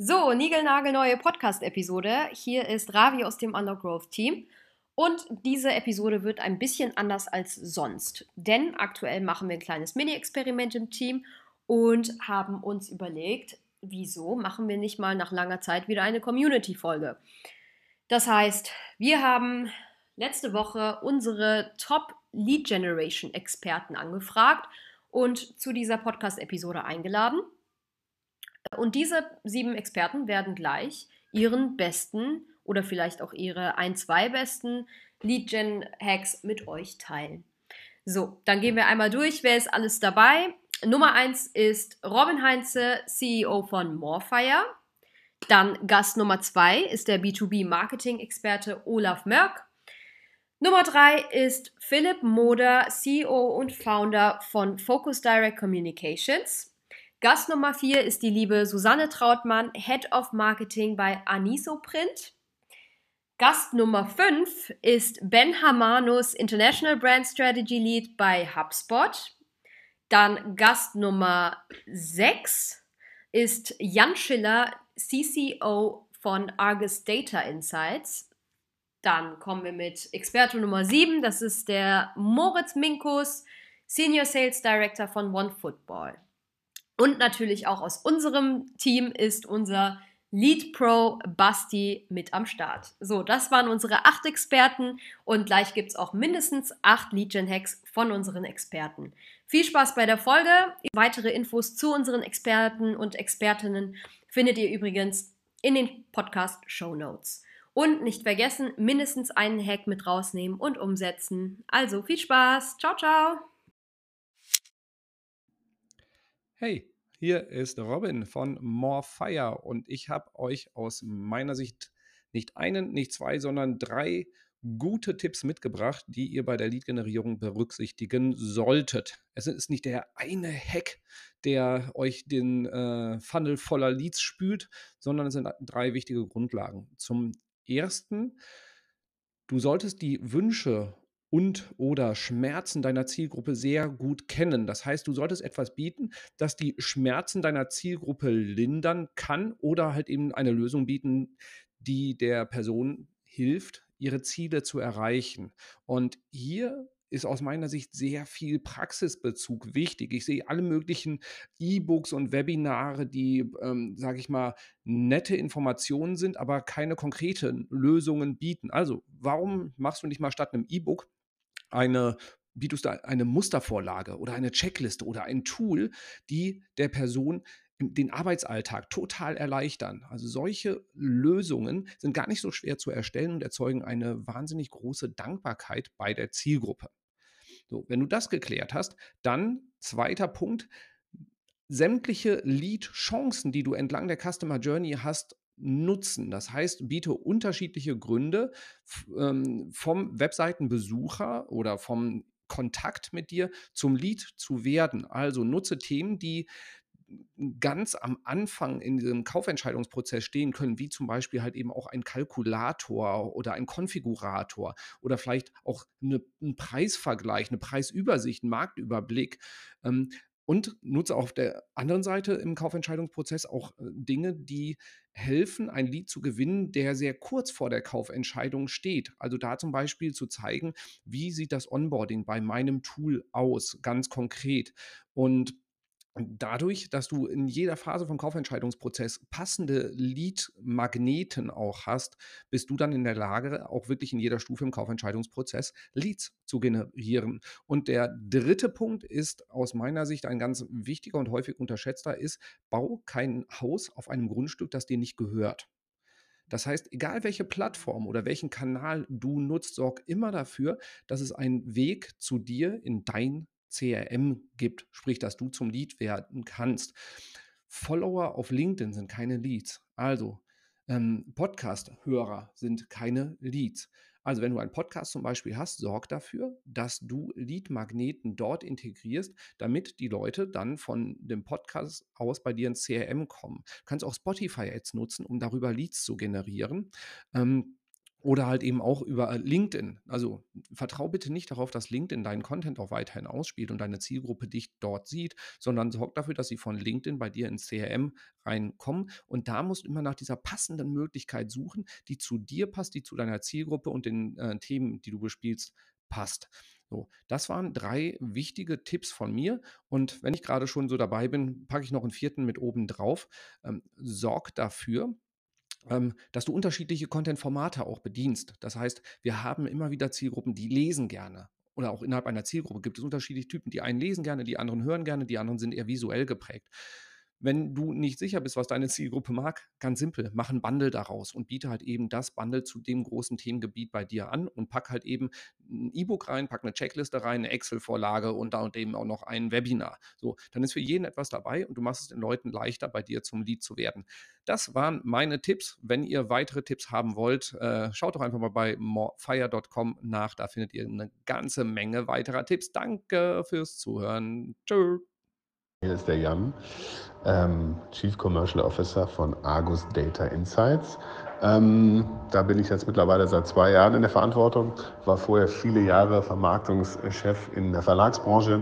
So, niegelnagelneue Podcast-Episode. Hier ist Ravi aus dem Undergrowth-Team. Und diese Episode wird ein bisschen anders als sonst. Denn aktuell machen wir ein kleines Mini-Experiment im Team und haben uns überlegt, wieso machen wir nicht mal nach langer Zeit wieder eine Community-Folge. Das heißt, wir haben letzte Woche unsere Top Lead Generation Experten angefragt und zu dieser Podcast-Episode eingeladen. Und diese sieben Experten werden gleich ihren besten oder vielleicht auch ihre ein, zwei besten Lead-Gen-Hacks mit euch teilen. So, dann gehen wir einmal durch. Wer ist alles dabei? Nummer eins ist Robin Heinze, CEO von Morefire. Dann Gast Nummer zwei ist der B2B-Marketing-Experte Olaf Mörk. Nummer drei ist Philipp Moder, CEO und Founder von Focus Direct Communications. Gast Nummer vier ist die liebe Susanne Trautmann, Head of Marketing bei Aniso Print. Gast Nummer fünf ist Ben Hamanus, International Brand Strategy Lead bei HubSpot. Dann Gast Nummer sechs ist Jan Schiller, CCO von Argus Data Insights. Dann kommen wir mit Experte Nummer sieben, das ist der Moritz Minkus, Senior Sales Director von OneFootball. Und natürlich auch aus unserem Team ist unser Lead Pro Basti mit am Start. So, das waren unsere acht Experten und gleich gibt es auch mindestens acht Lead Gen Hacks von unseren Experten. Viel Spaß bei der Folge. Weitere Infos zu unseren Experten und Expertinnen findet ihr übrigens in den Podcast Show Notes. Und nicht vergessen, mindestens einen Hack mit rausnehmen und umsetzen. Also viel Spaß. Ciao, ciao. Hey, hier ist Robin von More Fire und ich habe euch aus meiner Sicht nicht einen, nicht zwei, sondern drei gute Tipps mitgebracht, die ihr bei der Lead-Generierung berücksichtigen solltet. Es ist nicht der eine Hack, der euch den äh, Funnel voller Leads spült, sondern es sind drei wichtige Grundlagen. Zum ersten, du solltest die Wünsche und oder Schmerzen deiner Zielgruppe sehr gut kennen. Das heißt, du solltest etwas bieten, das die Schmerzen deiner Zielgruppe lindern kann oder halt eben eine Lösung bieten, die der Person hilft, ihre Ziele zu erreichen. Und hier ist aus meiner Sicht sehr viel Praxisbezug wichtig. Ich sehe alle möglichen E-Books und Webinare, die, ähm, sage ich mal, nette Informationen sind, aber keine konkreten Lösungen bieten. Also, warum machst du nicht mal statt einem E-Book eine bietest du eine Mustervorlage oder eine Checkliste oder ein Tool, die der Person den Arbeitsalltag total erleichtern. Also solche Lösungen sind gar nicht so schwer zu erstellen und erzeugen eine wahnsinnig große Dankbarkeit bei der Zielgruppe. So, wenn du das geklärt hast, dann zweiter Punkt, sämtliche Lead-Chancen, die du entlang der Customer Journey hast, nutzen. Das heißt, biete unterschiedliche Gründe ähm, vom Webseitenbesucher oder vom Kontakt mit dir zum Lead zu werden. Also nutze Themen, die ganz am Anfang in diesem Kaufentscheidungsprozess stehen können, wie zum Beispiel halt eben auch ein Kalkulator oder ein Konfigurator oder vielleicht auch eine, ein Preisvergleich, eine Preisübersicht, ein Marktüberblick. Ähm, und nutze auf der anderen Seite im Kaufentscheidungsprozess auch äh, Dinge, die helfen, ein Lead zu gewinnen, der sehr kurz vor der Kaufentscheidung steht. Also da zum Beispiel zu zeigen, wie sieht das Onboarding bei meinem Tool aus, ganz konkret. Und dadurch, dass du in jeder Phase vom Kaufentscheidungsprozess passende Lead-Magneten auch hast, bist du dann in der Lage, auch wirklich in jeder Stufe im Kaufentscheidungsprozess Leads zu generieren. Und der dritte Punkt ist aus meiner Sicht ein ganz wichtiger und häufig unterschätzter ist, bau kein Haus auf einem Grundstück, das dir nicht gehört. Das heißt, egal welche Plattform oder welchen Kanal du nutzt, sorg immer dafür, dass es einen Weg zu dir in dein CRM gibt, sprich, dass du zum Lead werden kannst. Follower auf LinkedIn sind keine Leads. Also ähm, Podcast-Hörer sind keine Leads. Also wenn du einen Podcast zum Beispiel hast, sorg dafür, dass du Lead-Magneten dort integrierst, damit die Leute dann von dem Podcast aus bei dir ins CRM kommen. Du kannst auch Spotify-Ads nutzen, um darüber Leads zu generieren. Ähm, Oder halt eben auch über LinkedIn. Also vertrau bitte nicht darauf, dass LinkedIn deinen Content auch weiterhin ausspielt und deine Zielgruppe dich dort sieht, sondern sorg dafür, dass sie von LinkedIn bei dir ins CRM reinkommen. Und da musst du immer nach dieser passenden Möglichkeit suchen, die zu dir passt, die zu deiner Zielgruppe und den äh, Themen, die du bespielst, passt. So, das waren drei wichtige Tipps von mir. Und wenn ich gerade schon so dabei bin, packe ich noch einen vierten mit oben drauf. Ähm, sorg dafür, ähm, dass du unterschiedliche Content-Formate auch bedienst. Das heißt, wir haben immer wieder Zielgruppen, die lesen gerne. Oder auch innerhalb einer Zielgruppe gibt es unterschiedliche Typen. Die einen lesen gerne, die anderen hören gerne, die anderen sind eher visuell geprägt. Wenn du nicht sicher bist, was deine Zielgruppe mag, ganz simpel, mach ein Bundle daraus und biete halt eben das Bundle zu dem großen Themengebiet bei dir an und pack halt eben ein E-Book rein, pack eine Checkliste rein, eine Excel-Vorlage und da und eben auch noch ein Webinar. So, dann ist für jeden etwas dabei und du machst es den Leuten leichter, bei dir zum Lead zu werden. Das waren meine Tipps. Wenn ihr weitere Tipps haben wollt, äh, schaut doch einfach mal bei morefire.com nach. Da findet ihr eine ganze Menge weiterer Tipps. Danke fürs Zuhören. Tschüss. Hier ist der Jan, ähm, Chief Commercial Officer von Argus Data Insights. Ähm, da bin ich jetzt mittlerweile seit zwei Jahren in der Verantwortung, war vorher viele Jahre Vermarktungschef in der Verlagsbranche,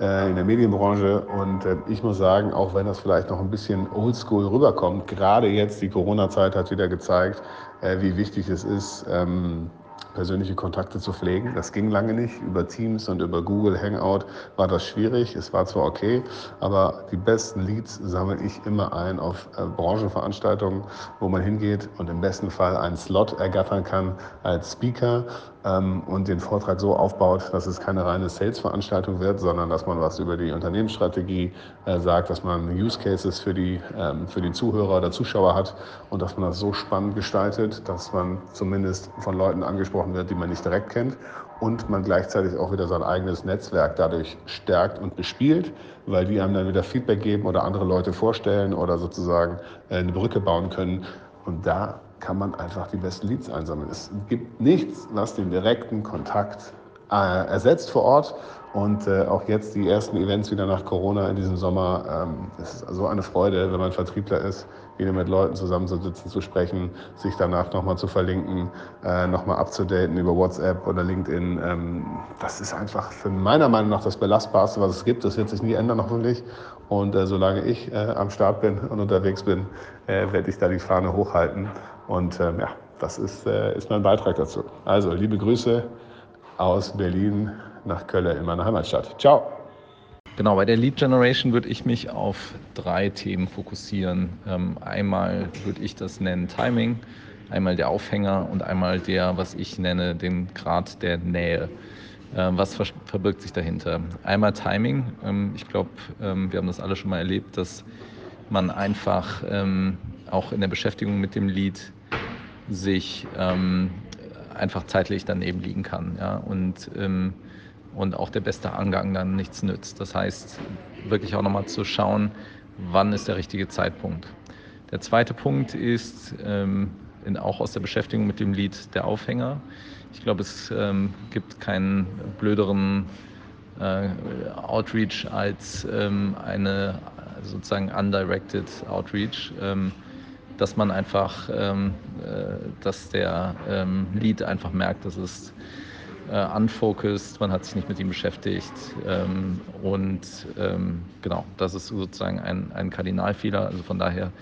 äh, in der Medienbranche und äh, ich muss sagen, auch wenn das vielleicht noch ein bisschen oldschool rüberkommt, gerade jetzt die Corona-Zeit hat wieder gezeigt, äh, wie wichtig es ist, ähm, persönliche Kontakte zu pflegen. Das ging lange nicht. Über Teams und über Google Hangout war das schwierig. Es war zwar okay, aber die besten Leads sammle ich immer ein auf äh, Branchenveranstaltungen, wo man hingeht und im besten Fall einen Slot ergattern kann als Speaker und den Vortrag so aufbaut, dass es keine reine Sales-Veranstaltung wird, sondern dass man was über die Unternehmensstrategie äh, sagt, dass man Use Cases für die, ähm, für die Zuhörer oder Zuschauer hat und dass man das so spannend gestaltet, dass man zumindest von Leuten angesprochen wird, die man nicht direkt kennt und man gleichzeitig auch wieder sein eigenes Netzwerk dadurch stärkt und bespielt, weil die einem dann wieder Feedback geben oder andere Leute vorstellen oder sozusagen äh, eine Brücke bauen können. Und da kann man einfach die besten Leads einsammeln. Es gibt nichts, was den direkten Kontakt äh, ersetzt vor Ort. Und äh, auch jetzt die ersten Events wieder nach Corona in diesem Sommer. Ähm, es ist so eine Freude, wenn man Vertriebler ist, wieder mit Leuten zusammenzusitzen, zu sprechen, sich danach nochmal zu verlinken, äh, nochmal abzudaten über WhatsApp oder LinkedIn. Ähm, das ist einfach für meiner Meinung nach das Belastbarste, was es gibt. Das wird sich nie ändern, hoffentlich. Und äh, solange ich äh, am Start bin und unterwegs bin, äh, werde ich da die Fahne hochhalten. Und ähm, ja, das ist, äh, ist mein Beitrag dazu. Also, liebe Grüße aus Berlin nach Köln in meiner Heimatstadt. Ciao. Genau, bei der Lead Generation würde ich mich auf drei Themen fokussieren. Ähm, einmal würde ich das nennen Timing, einmal der Aufhänger und einmal der, was ich nenne, den Grad der Nähe. Ähm, was verbirgt sich dahinter? Einmal Timing. Ähm, ich glaube, ähm, wir haben das alle schon mal erlebt, dass man einfach ähm, auch in der Beschäftigung mit dem Lied sich ähm, einfach zeitlich daneben liegen kann. Ja? Und, ähm, und auch der beste Angang dann nichts nützt. Das heißt, wirklich auch nochmal zu schauen, wann ist der richtige Zeitpunkt. Der zweite Punkt ist ähm, in, auch aus der Beschäftigung mit dem Lied der Aufhänger. Ich glaube, es ähm, gibt keinen blöderen äh, Outreach als ähm, eine sozusagen undirected Outreach. Dass man einfach, ähm, äh, dass der ähm, Lead einfach merkt, dass es äh, unfocused, man hat sich nicht mit ihm beschäftigt ähm, und ähm, genau, das ist sozusagen ein, ein Kardinalfehler. Also von daher,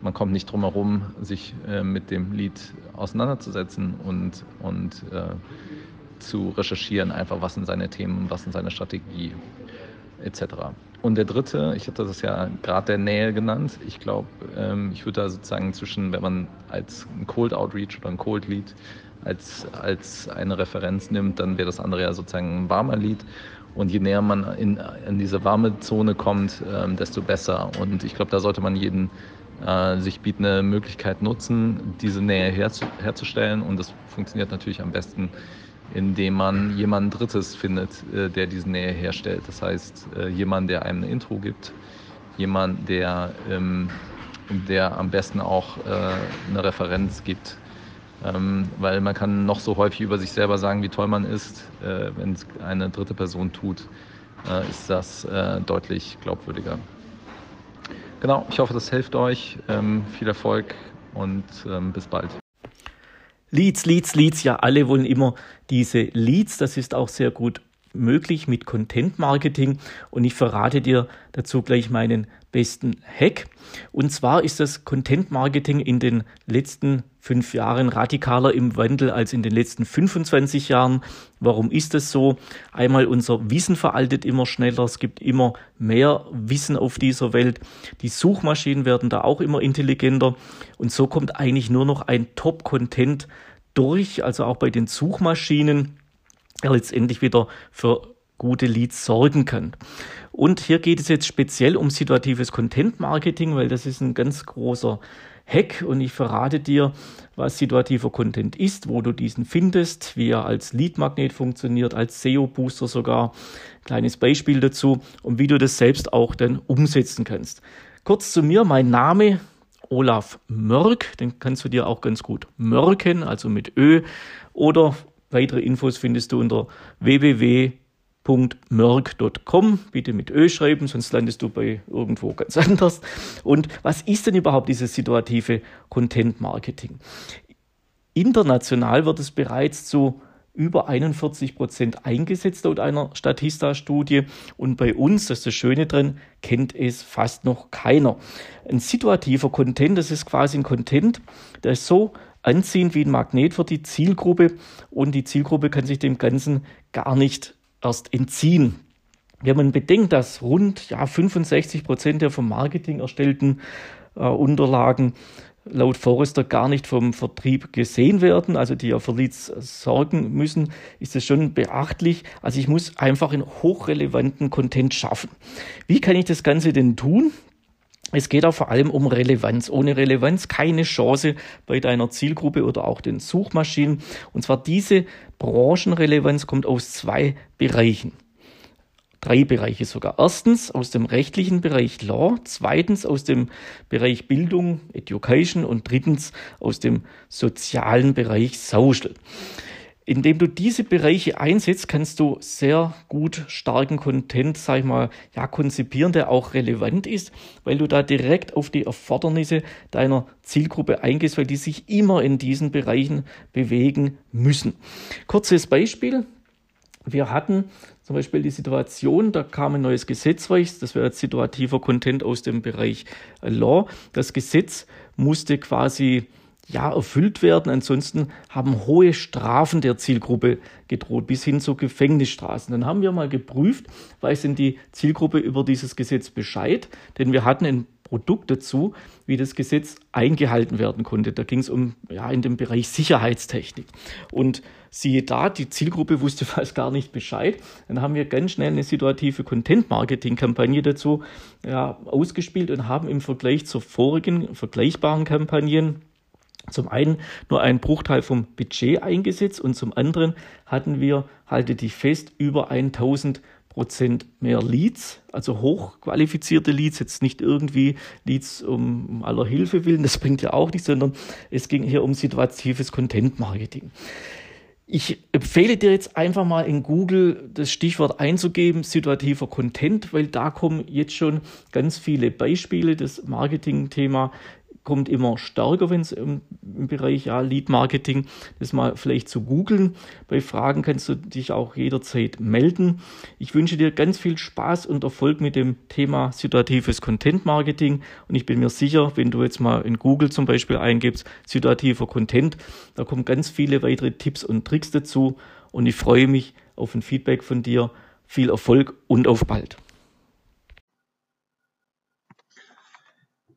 man kommt nicht drum herum, sich äh, mit dem Lead auseinanderzusetzen und, und äh, zu recherchieren, einfach was sind seine Themen, was sind seine Strategie etc. Und der dritte, ich hatte das ja gerade der Nähe genannt. Ich glaube, ähm, ich würde da sozusagen zwischen, wenn man als ein Cold Outreach oder ein Cold Lead als, als eine Referenz nimmt, dann wäre das andere ja sozusagen ein warmer Lead. Und je näher man in, in diese warme Zone kommt, ähm, desto besser. Und ich glaube, da sollte man jeden äh, sich bietende Möglichkeit nutzen, diese Nähe herzu, herzustellen. Und das funktioniert natürlich am besten, indem man jemanden Drittes findet, äh, der diese Nähe herstellt. Das heißt, äh, jemand, der einem eine Intro gibt, jemand, der, ähm, der am besten auch äh, eine Referenz gibt. Ähm, weil man kann noch so häufig über sich selber sagen, wie toll man ist. Wenn es eine dritte Person tut, ist das deutlich glaubwürdiger. Genau, ich hoffe, das hilft euch. Ähm, viel Erfolg und bis bald. Leads, Leads, Leads. Ja, alle wollen immer diese Leads. Das ist auch sehr gut möglich mit Content Marketing. Und ich verrate dir dazu gleich meinen besten Hack. Und zwar ist das Content Marketing in den letzten fünf Jahren radikaler im Wandel als in den letzten 25 Jahren. Warum ist das so? Einmal unser Wissen veraltet immer schneller. Es gibt immer mehr Wissen auf dieser Welt. Die Suchmaschinen werden da auch immer intelligenter. Und so kommt eigentlich nur noch ein Top-Content durch, also auch bei den Suchmaschinen, der letztendlich wieder für gute Leads sorgen kann. Und hier geht es jetzt speziell um situatives Content Marketing, weil das ist ein ganz großer Hack und ich verrate dir, was situativer Content ist, wo du diesen findest, wie er als Lead-Magnet funktioniert, als SEO-Booster sogar. Kleines Beispiel dazu und wie du das selbst auch dann umsetzen kannst. Kurz zu mir, mein Name Olaf Mörk, den kannst du dir auch ganz gut mörken, also mit Ö. Oder weitere Infos findest du unter www www.merck.com. Bitte mit Ö schreiben, sonst landest du bei irgendwo ganz anders. Und was ist denn überhaupt dieses situative Content Marketing? International wird es bereits zu über 41 Prozent eingesetzt laut einer Statista-Studie. Und bei uns, das ist das Schöne drin, kennt es fast noch keiner. Ein situativer Content, das ist quasi ein Content, der ist so anziehend wie ein Magnet für die Zielgruppe und die Zielgruppe kann sich dem Ganzen gar nicht erst entziehen. Wenn man bedenkt, dass rund ja, 65 Prozent der vom Marketing erstellten äh, Unterlagen laut Forrester gar nicht vom Vertrieb gesehen werden, also die ja für Leads sorgen müssen, ist das schon beachtlich. Also ich muss einfach einen hochrelevanten Content schaffen. Wie kann ich das Ganze denn tun? Es geht auch vor allem um Relevanz. Ohne Relevanz keine Chance bei deiner Zielgruppe oder auch den Suchmaschinen. Und zwar diese Branchenrelevanz kommt aus zwei Bereichen. Drei Bereiche sogar. Erstens aus dem rechtlichen Bereich Law, zweitens aus dem Bereich Bildung, Education und drittens aus dem sozialen Bereich Social. Indem du diese Bereiche einsetzt, kannst du sehr gut starken Content, sag ich mal, ja, konzipieren, der auch relevant ist, weil du da direkt auf die Erfordernisse deiner Zielgruppe eingehst, weil die sich immer in diesen Bereichen bewegen müssen. Kurzes Beispiel. Wir hatten zum Beispiel die Situation, da kam ein neues Gesetz das wäre jetzt situativer Content aus dem Bereich Law. Das Gesetz musste quasi ja, erfüllt werden. Ansonsten haben hohe Strafen der Zielgruppe gedroht, bis hin zu Gefängnisstraßen. Dann haben wir mal geprüft, weiß denn die Zielgruppe über dieses Gesetz Bescheid? Denn wir hatten ein Produkt dazu, wie das Gesetz eingehalten werden konnte. Da ging es um, ja, in dem Bereich Sicherheitstechnik. Und siehe da, die Zielgruppe wusste fast gar nicht Bescheid. Dann haben wir ganz schnell eine situative Content-Marketing-Kampagne dazu ja, ausgespielt und haben im Vergleich zur vorigen vergleichbaren Kampagnen zum einen nur einen Bruchteil vom Budget eingesetzt und zum anderen hatten wir, halte dich fest, über 1000 Prozent mehr Leads, also hochqualifizierte Leads, jetzt nicht irgendwie Leads um, aller Hilfe willen, das bringt ja auch nichts, sondern es ging hier um situatives Content Marketing. Ich empfehle dir jetzt einfach mal in Google das Stichwort einzugeben, situativer Content, weil da kommen jetzt schon ganz viele Beispiele. Das Marketing-Thema kommt immer stärker, wenn es im, im, Bereich ja, Lead Marketing, das mal vielleicht zu googeln. Bei Fragen kannst du dich auch jederzeit melden. Ich wünsche dir ganz viel Spaß und Erfolg mit dem Thema situatives Content Marketing und ich bin mir sicher, wenn du jetzt mal in Google zum Beispiel eingibst, situativer Content, da kommen ganz viele weitere Tipps und Tricks dazu und ich freue mich auf ein Feedback von dir. Viel Erfolg und auf bald.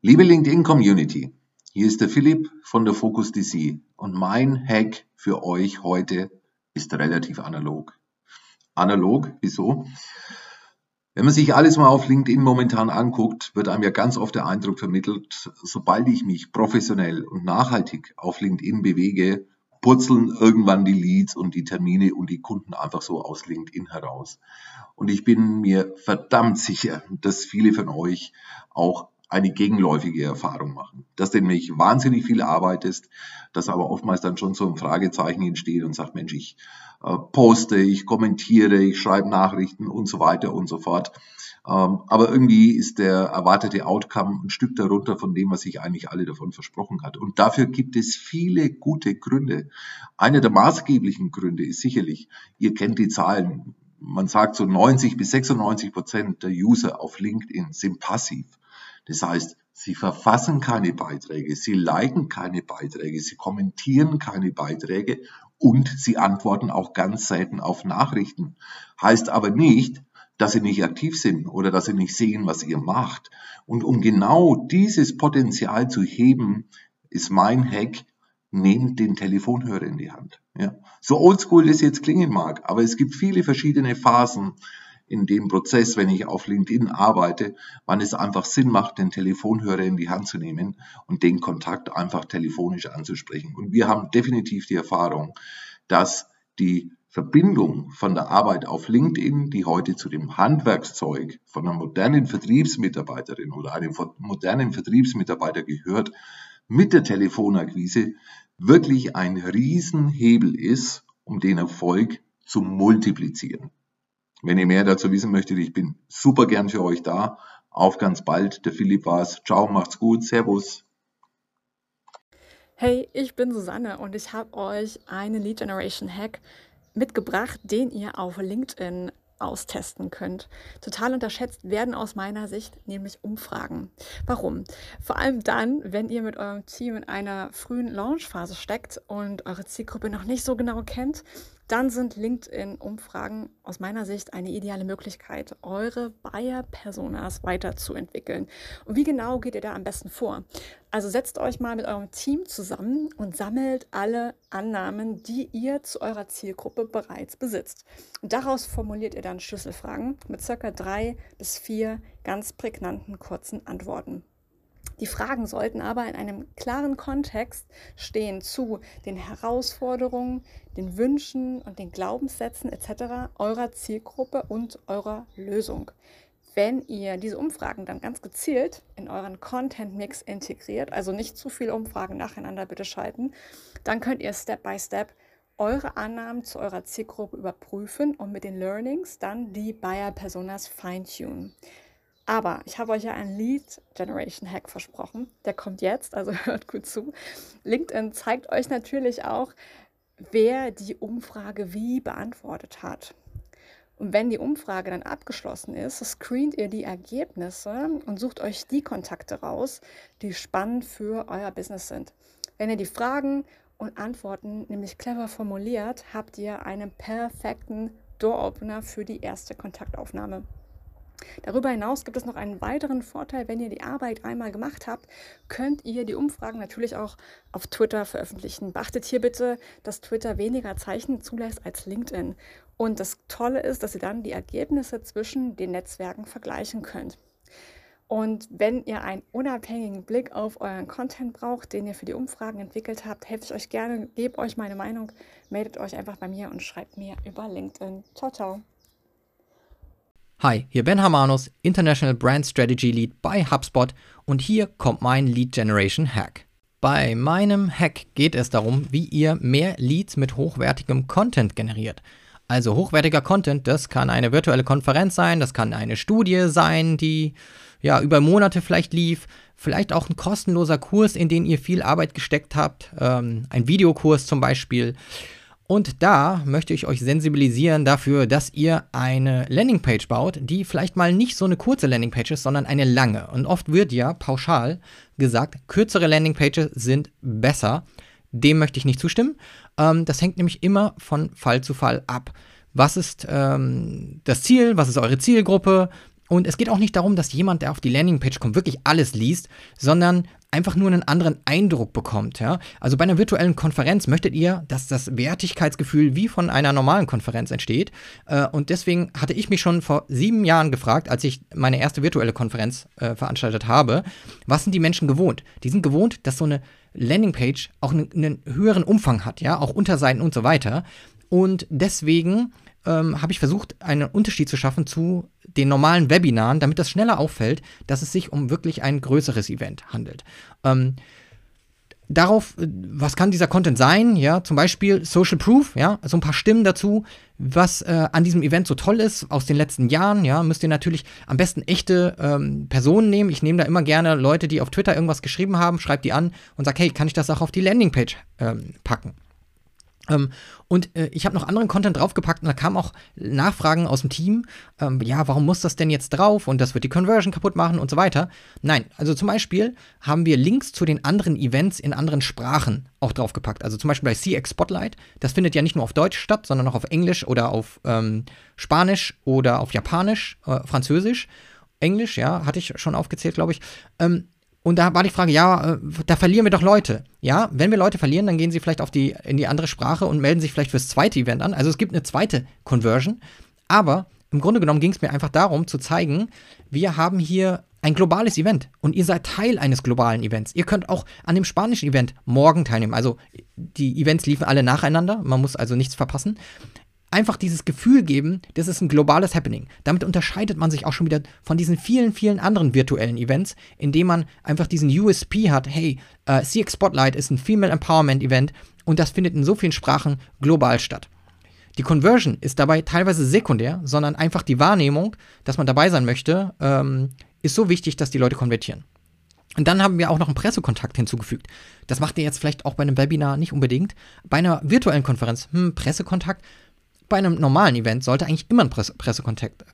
Liebe LinkedIn-Community, hier ist der Philipp von der Focus DC und mein Hack für euch heute ist relativ analog. Analog, wieso? Wenn man sich alles mal auf LinkedIn momentan anguckt, wird einem ja ganz oft der Eindruck vermittelt, sobald ich mich professionell und nachhaltig auf LinkedIn bewege, purzeln irgendwann die Leads und die Termine und die Kunden einfach so aus LinkedIn heraus. Und ich bin mir verdammt sicher, dass viele von euch auch eine gegenläufige Erfahrung machen. Dass nämlich wahnsinnig viel arbeitest, dass aber oftmals dann schon so ein Fragezeichen entsteht und sagt, Mensch, ich äh, poste, ich kommentiere, ich schreibe Nachrichten und so weiter und so fort. Ähm, aber irgendwie ist der erwartete Outcome ein Stück darunter von dem, was sich eigentlich alle davon versprochen hat. Und dafür gibt es viele gute Gründe. Einer der maßgeblichen Gründe ist sicherlich, ihr kennt die Zahlen, man sagt so 90 bis 96 Prozent der User auf LinkedIn sind passiv. Das heißt, sie verfassen keine Beiträge, sie liken keine Beiträge, sie kommentieren keine Beiträge und sie antworten auch ganz selten auf Nachrichten. Heißt aber nicht, dass sie nicht aktiv sind oder dass sie nicht sehen, was ihr macht. Und um genau dieses Potenzial zu heben, ist mein Hack, nehmt den Telefonhörer in die Hand. Ja. So oldschool das jetzt klingen mag, aber es gibt viele verschiedene Phasen in dem Prozess, wenn ich auf LinkedIn arbeite, wann es einfach Sinn macht, den Telefonhörer in die Hand zu nehmen und den Kontakt einfach telefonisch anzusprechen. Und wir haben definitiv die Erfahrung, dass die Verbindung von der Arbeit auf LinkedIn, die heute zu dem Handwerkszeug von einer modernen Vertriebsmitarbeiterin oder einem modernen Vertriebsmitarbeiter gehört, mit der Telefonakquise wirklich ein Riesenhebel ist, um den Erfolg zu multiplizieren. Wenn ihr mehr dazu wissen möchtet, ich bin super gern für euch da. Auf ganz bald. Der Philipp war's. Ciao, macht's gut. Servus. Hey, ich bin Susanne und ich habe euch einen Lead Generation Hack mitgebracht, den ihr auf LinkedIn austesten könnt. Total unterschätzt werden aus meiner Sicht nämlich Umfragen. Warum? Vor allem dann, wenn ihr mit eurem Team in einer frühen Launchphase steckt und eure Zielgruppe noch nicht so genau kennt dann sind LinkedIn-Umfragen aus meiner Sicht eine ideale Möglichkeit, eure Buyer-Personas weiterzuentwickeln. Und wie genau geht ihr da am besten vor? Also setzt euch mal mit eurem Team zusammen und sammelt alle Annahmen, die ihr zu eurer Zielgruppe bereits besitzt. Und daraus formuliert ihr dann Schlüsselfragen mit circa drei bis vier ganz prägnanten kurzen Antworten. Die Fragen sollten aber in einem klaren Kontext stehen zu den Herausforderungen, den Wünschen und den Glaubenssätzen etc. eurer Zielgruppe und eurer Lösung. Wenn ihr diese Umfragen dann ganz gezielt in euren Content-Mix integriert, also nicht zu viele Umfragen nacheinander bitte schalten, dann könnt ihr Step by Step eure Annahmen zu eurer Zielgruppe überprüfen und mit den Learnings dann die Buyer-Personas feintunen. Aber ich habe euch ja einen Lead Generation Hack versprochen. Der kommt jetzt, also hört gut zu. LinkedIn zeigt euch natürlich auch, wer die Umfrage wie beantwortet hat. Und wenn die Umfrage dann abgeschlossen ist, screent ihr die Ergebnisse und sucht euch die Kontakte raus, die spannend für euer Business sind. Wenn ihr die Fragen und Antworten nämlich clever formuliert, habt ihr einen perfekten Door-Opener für die erste Kontaktaufnahme. Darüber hinaus gibt es noch einen weiteren Vorteil, wenn ihr die Arbeit einmal gemacht habt, könnt ihr die Umfragen natürlich auch auf Twitter veröffentlichen. Beachtet hier bitte, dass Twitter weniger Zeichen zulässt als LinkedIn. Und das Tolle ist, dass ihr dann die Ergebnisse zwischen den Netzwerken vergleichen könnt. Und wenn ihr einen unabhängigen Blick auf euren Content braucht, den ihr für die Umfragen entwickelt habt, helfe ich euch gerne, gebe euch meine Meinung, meldet euch einfach bei mir und schreibt mir über LinkedIn. Ciao, ciao. Hi, hier Ben Hamanus, International Brand Strategy Lead bei HubSpot und hier kommt mein Lead Generation Hack. Bei meinem Hack geht es darum, wie ihr mehr Leads mit hochwertigem Content generiert. Also hochwertiger Content, das kann eine virtuelle Konferenz sein, das kann eine Studie sein, die ja über Monate vielleicht lief, vielleicht auch ein kostenloser Kurs, in den ihr viel Arbeit gesteckt habt, ähm, ein Videokurs zum Beispiel. Und da möchte ich euch sensibilisieren dafür, dass ihr eine Landingpage baut, die vielleicht mal nicht so eine kurze Landingpage ist, sondern eine lange. Und oft wird ja pauschal gesagt, kürzere Landingpages sind besser. Dem möchte ich nicht zustimmen. Ähm, das hängt nämlich immer von Fall zu Fall ab. Was ist ähm, das Ziel? Was ist eure Zielgruppe? Und es geht auch nicht darum, dass jemand, der auf die Landingpage kommt, wirklich alles liest, sondern einfach nur einen anderen Eindruck bekommt. Ja? Also bei einer virtuellen Konferenz möchtet ihr, dass das Wertigkeitsgefühl wie von einer normalen Konferenz entsteht. Äh, und deswegen hatte ich mich schon vor sieben Jahren gefragt, als ich meine erste virtuelle Konferenz äh, veranstaltet habe, was sind die Menschen gewohnt? Die sind gewohnt, dass so eine Landingpage auch einen, einen höheren Umfang hat, ja, auch Unterseiten und so weiter. Und deswegen ähm, habe ich versucht, einen Unterschied zu schaffen zu den normalen Webinaren, damit das schneller auffällt, dass es sich um wirklich ein größeres Event handelt. Ähm, darauf, äh, was kann dieser Content sein? Ja, zum Beispiel Social Proof, ja, also ein paar Stimmen dazu, was äh, an diesem Event so toll ist aus den letzten Jahren. Ja, müsst ihr natürlich am besten echte ähm, Personen nehmen. Ich nehme da immer gerne Leute, die auf Twitter irgendwas geschrieben haben, schreibe die an und sage, hey, kann ich das auch auf die Landingpage ähm, packen? Ähm, und äh, ich habe noch anderen Content draufgepackt und da kamen auch Nachfragen aus dem Team. Ähm, ja, warum muss das denn jetzt drauf und das wird die Conversion kaputt machen und so weiter. Nein, also zum Beispiel haben wir Links zu den anderen Events in anderen Sprachen auch draufgepackt. Also zum Beispiel bei CX Spotlight. Das findet ja nicht nur auf Deutsch statt, sondern auch auf Englisch oder auf ähm, Spanisch oder auf Japanisch, äh, Französisch. Englisch, ja, hatte ich schon aufgezählt, glaube ich. Ähm, und da war die Frage, ja, äh, da verlieren wir doch Leute. Ja, wenn wir Leute verlieren, dann gehen sie vielleicht auf die, in die andere Sprache und melden sich vielleicht fürs zweite Event an. Also es gibt eine zweite Conversion. Aber im Grunde genommen ging es mir einfach darum zu zeigen, wir haben hier ein globales Event und ihr seid Teil eines globalen Events. Ihr könnt auch an dem spanischen Event morgen teilnehmen. Also die Events liefen alle nacheinander, man muss also nichts verpassen einfach dieses Gefühl geben, das ist ein globales Happening. Damit unterscheidet man sich auch schon wieder von diesen vielen, vielen anderen virtuellen Events, indem man einfach diesen USP hat, hey, äh, CX Spotlight ist ein Female Empowerment Event und das findet in so vielen Sprachen global statt. Die Conversion ist dabei teilweise sekundär, sondern einfach die Wahrnehmung, dass man dabei sein möchte, ähm, ist so wichtig, dass die Leute konvertieren. Und dann haben wir auch noch einen Pressekontakt hinzugefügt. Das macht ihr jetzt vielleicht auch bei einem Webinar nicht unbedingt. Bei einer virtuellen Konferenz, hm, Pressekontakt, bei einem normalen Event sollte eigentlich immer ein Presse Pressekontakt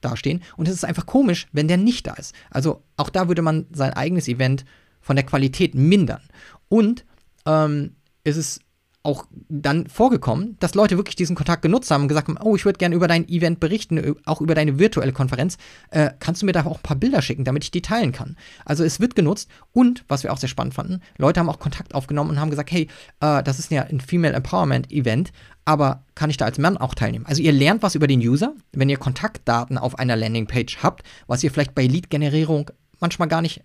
dastehen. Und es ist einfach komisch, wenn der nicht da ist. Also auch da würde man sein eigenes Event von der Qualität mindern. Und ähm, es ist auch dann vorgekommen, dass Leute wirklich diesen Kontakt genutzt haben und gesagt haben, oh, ich würde gerne über dein Event berichten, auch über deine virtuelle Konferenz. Äh, kannst du mir da auch ein paar Bilder schicken, damit ich die teilen kann? Also es wird genutzt und, was wir auch sehr spannend fanden, Leute haben auch Kontakt aufgenommen und haben gesagt, hey, äh, das ist ja ein Female Empowerment Event, aber kann ich da als Mann auch teilnehmen? Also ihr lernt was über den User, wenn ihr Kontaktdaten auf einer Landingpage habt, was ihr vielleicht bei Lead-Generierung manchmal gar nicht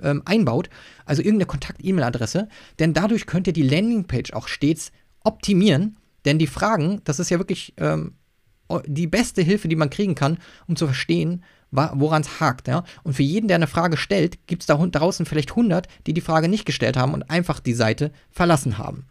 ähm, einbaut, also irgendeine Kontakt-E-Mail-Adresse, denn dadurch könnt ihr die Landingpage auch stets optimieren, denn die Fragen, das ist ja wirklich ähm, die beste Hilfe, die man kriegen kann, um zu verstehen, woran es hakt. Ja? Und für jeden, der eine Frage stellt, gibt es da draußen vielleicht 100, die die Frage nicht gestellt haben und einfach die Seite verlassen haben.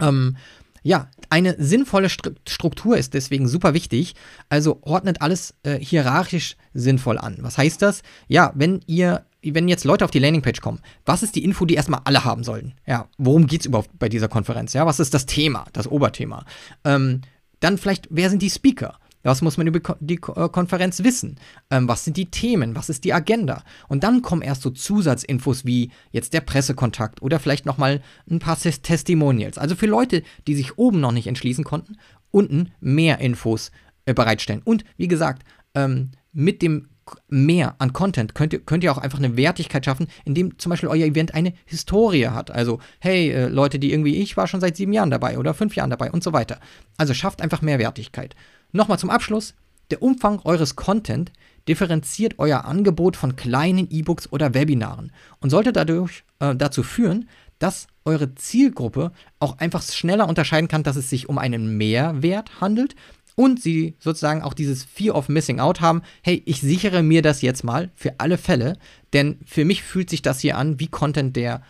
Ähm, ja, eine sinnvolle Struktur ist deswegen super wichtig. Also ordnet alles äh, hierarchisch sinnvoll an. Was heißt das? Ja, wenn ihr wenn jetzt Leute auf die Landingpage kommen, was ist die Info, die erstmal alle haben sollten? Ja, worum geht es überhaupt bei dieser Konferenz? Ja, was ist das Thema, das Oberthema? Ähm, dann vielleicht, wer sind die Speaker? Was muss man über die äh, Konferenz wissen? Ähm, was sind die Themen? Was ist die Agenda? Und dann kommen erst so Zusatzinfos wie jetzt der Pressekontakt oder vielleicht nochmal ein paar Testimonials. Also für Leute, die sich oben noch nicht entschließen konnten, unten mehr Infos äh, bereitstellen. Und wie gesagt, ähm, mit dem mehr an Content könnt ihr, könnt ihr auch einfach eine Wertigkeit schaffen, indem zum Beispiel euer Event eine Historie hat. Also, hey, äh, Leute, die irgendwie, ich war schon seit sieben Jahren dabei oder fünf Jahren dabei und so weiter. Also schafft einfach mehr Wertigkeit. Nochmal zum Abschluss. Der Umfang eures Content differenziert euer Angebot von kleinen E-Books oder Webinaren und sollte dadurch äh, dazu führen, dass eure Zielgruppe auch einfach schneller unterscheiden kann, dass es sich um einen Mehrwert handelt und sie sozusagen auch dieses Fear of Missing Out haben, hey, ich sichere mir das jetzt mal für alle Fälle, denn für mich fühlt sich das hier an wie Content, der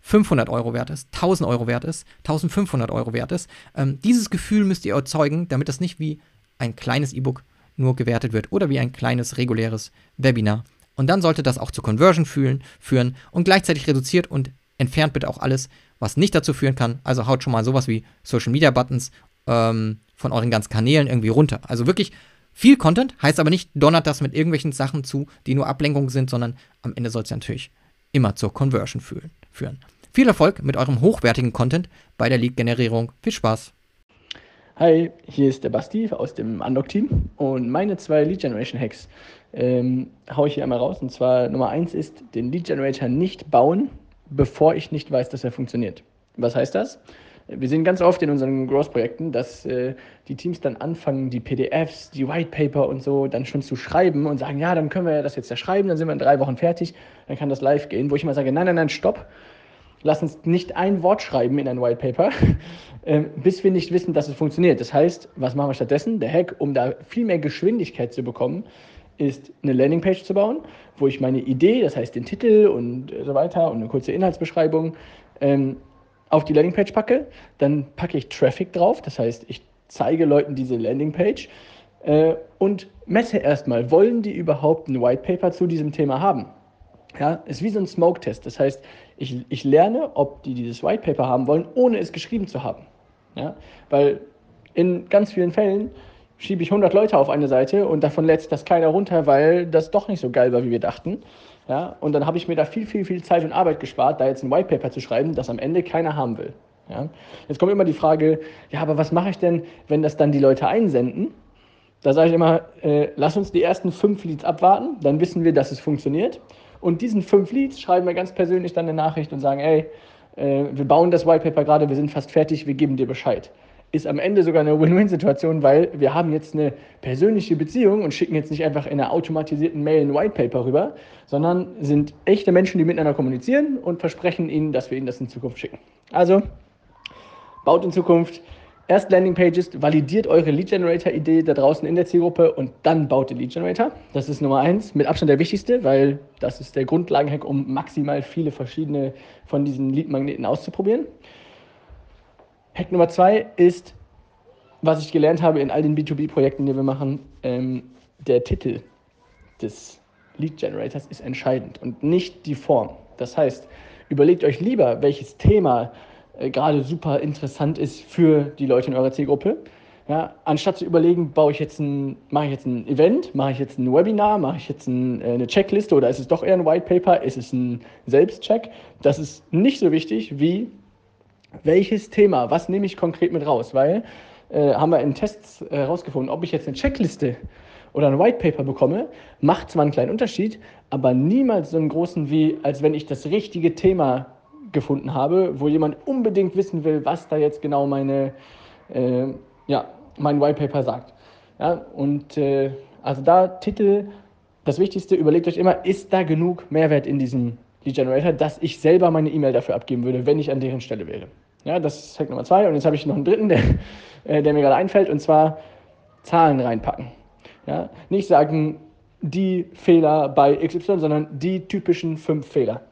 500 Euro wert ist, 1000 Euro wert ist, 1500 Euro wert ist. Ähm, dieses Gefühl müsst ihr erzeugen, damit das nicht wie ein kleines E-Book nur gewertet wird oder wie ein kleines reguläres Webinar. Und dann sollte das auch zur Conversion fühlen, führen und gleichzeitig reduziert und entfernt bitte auch alles, was nicht dazu führen kann. Also haut schon mal sowas wie Social Media Buttons ähm, von euren ganzen Kanälen irgendwie runter. Also wirklich viel Content, heißt aber nicht, donnert das mit irgendwelchen Sachen zu, die nur Ablenkung sind, sondern am Ende soll es ja natürlich immer zur Conversion führen. Viel Erfolg mit eurem hochwertigen Content bei der Lead-Generierung. Viel Spaß! Hi, hier ist der Basti aus dem Unlock-Team und meine zwei Lead-Generation-Hacks ähm, haue ich hier einmal raus. Und zwar Nummer eins ist, den Lead-Generator nicht bauen, bevor ich nicht weiß, dass er funktioniert. Was heißt das? Wir sehen ganz oft in unseren Growth-Projekten, dass äh, die Teams dann anfangen, die PDFs, die White Paper und so dann schon zu schreiben und sagen, ja, dann können wir das jetzt ja schreiben, dann sind wir in drei Wochen fertig, dann kann das live gehen. Wo ich immer sage, nein, nein, nein, stopp lass uns nicht ein Wort schreiben in ein White Paper, äh, bis wir nicht wissen, dass es funktioniert. Das heißt, was machen wir stattdessen? Der Hack, um da viel mehr Geschwindigkeit zu bekommen, ist eine Landingpage zu bauen, wo ich meine Idee, das heißt den Titel und so weiter und eine kurze Inhaltsbeschreibung ähm, auf die Landingpage packe. Dann packe ich Traffic drauf, das heißt, ich zeige Leuten diese Landingpage äh, und messe erstmal, wollen die überhaupt ein White Paper zu diesem Thema haben? Ja, ist wie so ein Smoke-Test. Das heißt, ich, ich lerne, ob die dieses White Paper haben wollen, ohne es geschrieben zu haben. Ja, weil in ganz vielen Fällen schiebe ich 100 Leute auf eine Seite und davon lädt das keiner runter, weil das doch nicht so geil war, wie wir dachten. Ja, und dann habe ich mir da viel, viel, viel Zeit und Arbeit gespart, da jetzt ein White Paper zu schreiben, das am Ende keiner haben will. Ja. Jetzt kommt immer die Frage, ja, aber was mache ich denn, wenn das dann die Leute einsenden? Da sage ich immer, äh, lass uns die ersten fünf Leads abwarten, dann wissen wir, dass es funktioniert. Und diesen fünf Leads schreiben wir ganz persönlich dann eine Nachricht und sagen, ey, äh, wir bauen das White Paper gerade, wir sind fast fertig, wir geben dir Bescheid ist am Ende sogar eine Win-Win-Situation, weil wir haben jetzt eine persönliche Beziehung und schicken jetzt nicht einfach in einer automatisierten Mail ein White Paper rüber, sondern sind echte Menschen, die miteinander kommunizieren und versprechen ihnen, dass wir ihnen das in Zukunft schicken. Also baut in Zukunft erst Landingpages, validiert eure Lead Generator Idee da draußen in der Zielgruppe und dann baut den Lead Generator. Das ist Nummer eins, mit Abstand der wichtigste, weil das ist der Grundlagenhack, um maximal viele verschiedene von diesen Lead Magneten auszuprobieren. Hack Nummer zwei ist, was ich gelernt habe in all den B2B-Projekten, die wir machen, ähm, der Titel des Lead Generators ist entscheidend und nicht die Form. Das heißt, überlegt euch lieber, welches Thema äh, gerade super interessant ist für die Leute in eurer Zielgruppe. Ja, anstatt zu überlegen, baue ich jetzt ein, mache ich jetzt ein Event, mache ich jetzt ein Webinar, mache ich jetzt ein, äh, eine Checkliste oder ist es doch eher ein White Paper, ist es ein Selbstcheck? Das ist nicht so wichtig wie welches Thema, was nehme ich konkret mit raus? Weil äh, haben wir in Tests herausgefunden, äh, ob ich jetzt eine Checkliste oder ein White Paper bekomme, macht zwar einen kleinen Unterschied, aber niemals so einen großen wie, als wenn ich das richtige Thema gefunden habe, wo jemand unbedingt wissen will, was da jetzt genau meine, äh, ja, mein White Paper sagt. Ja, und äh, also da Titel, das Wichtigste, überlegt euch immer, ist da genug Mehrwert in diesem Lead Generator, dass ich selber meine E-Mail dafür abgeben würde, wenn ich an deren Stelle wäre. Ja, das ist Hack Nummer zwei. Und jetzt habe ich noch einen dritten, der, äh, der mir gerade einfällt, und zwar Zahlen reinpacken. Ja, nicht sagen, die Fehler bei XY, sondern die typischen fünf Fehler.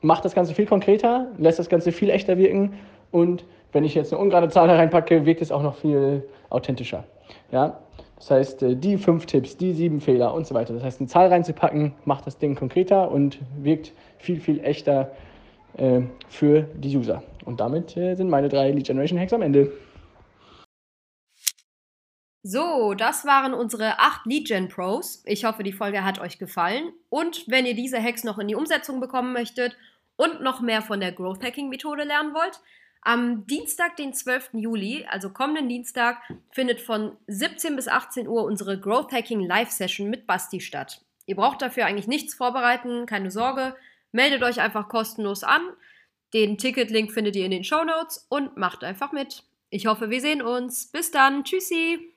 Macht das Ganze viel konkreter, lässt das Ganze viel echter wirken und wenn ich jetzt eine ungerade Zahl reinpacke, wirkt es auch noch viel authentischer. Ja? Das heißt, äh, die fünf Tipps, die sieben Fehler und so weiter. Das heißt, eine Zahl reinzupacken, macht das Ding konkreter und wirkt viel, viel echter äh, für die User. Und damit äh, sind meine drei Lead Generation Hacks am Ende. So, das waren unsere acht Lead Gen Pros. Ich hoffe, die Folge hat euch gefallen. Und wenn ihr diese Hacks noch in die Umsetzung bekommen möchtet und noch mehr von der Growth Hacking Methode lernen wollt, am Dienstag, den 12. Juli, also kommenden Dienstag, findet von 17 bis 18 Uhr unsere Growth Hacking Live Session mit Basti statt. Ihr braucht dafür eigentlich nichts vorbereiten, keine Sorge. Meldet euch einfach kostenlos an. Den Ticketlink findet ihr in den Show Notes und macht einfach mit. Ich hoffe, wir sehen uns. Bis dann. Tschüssi.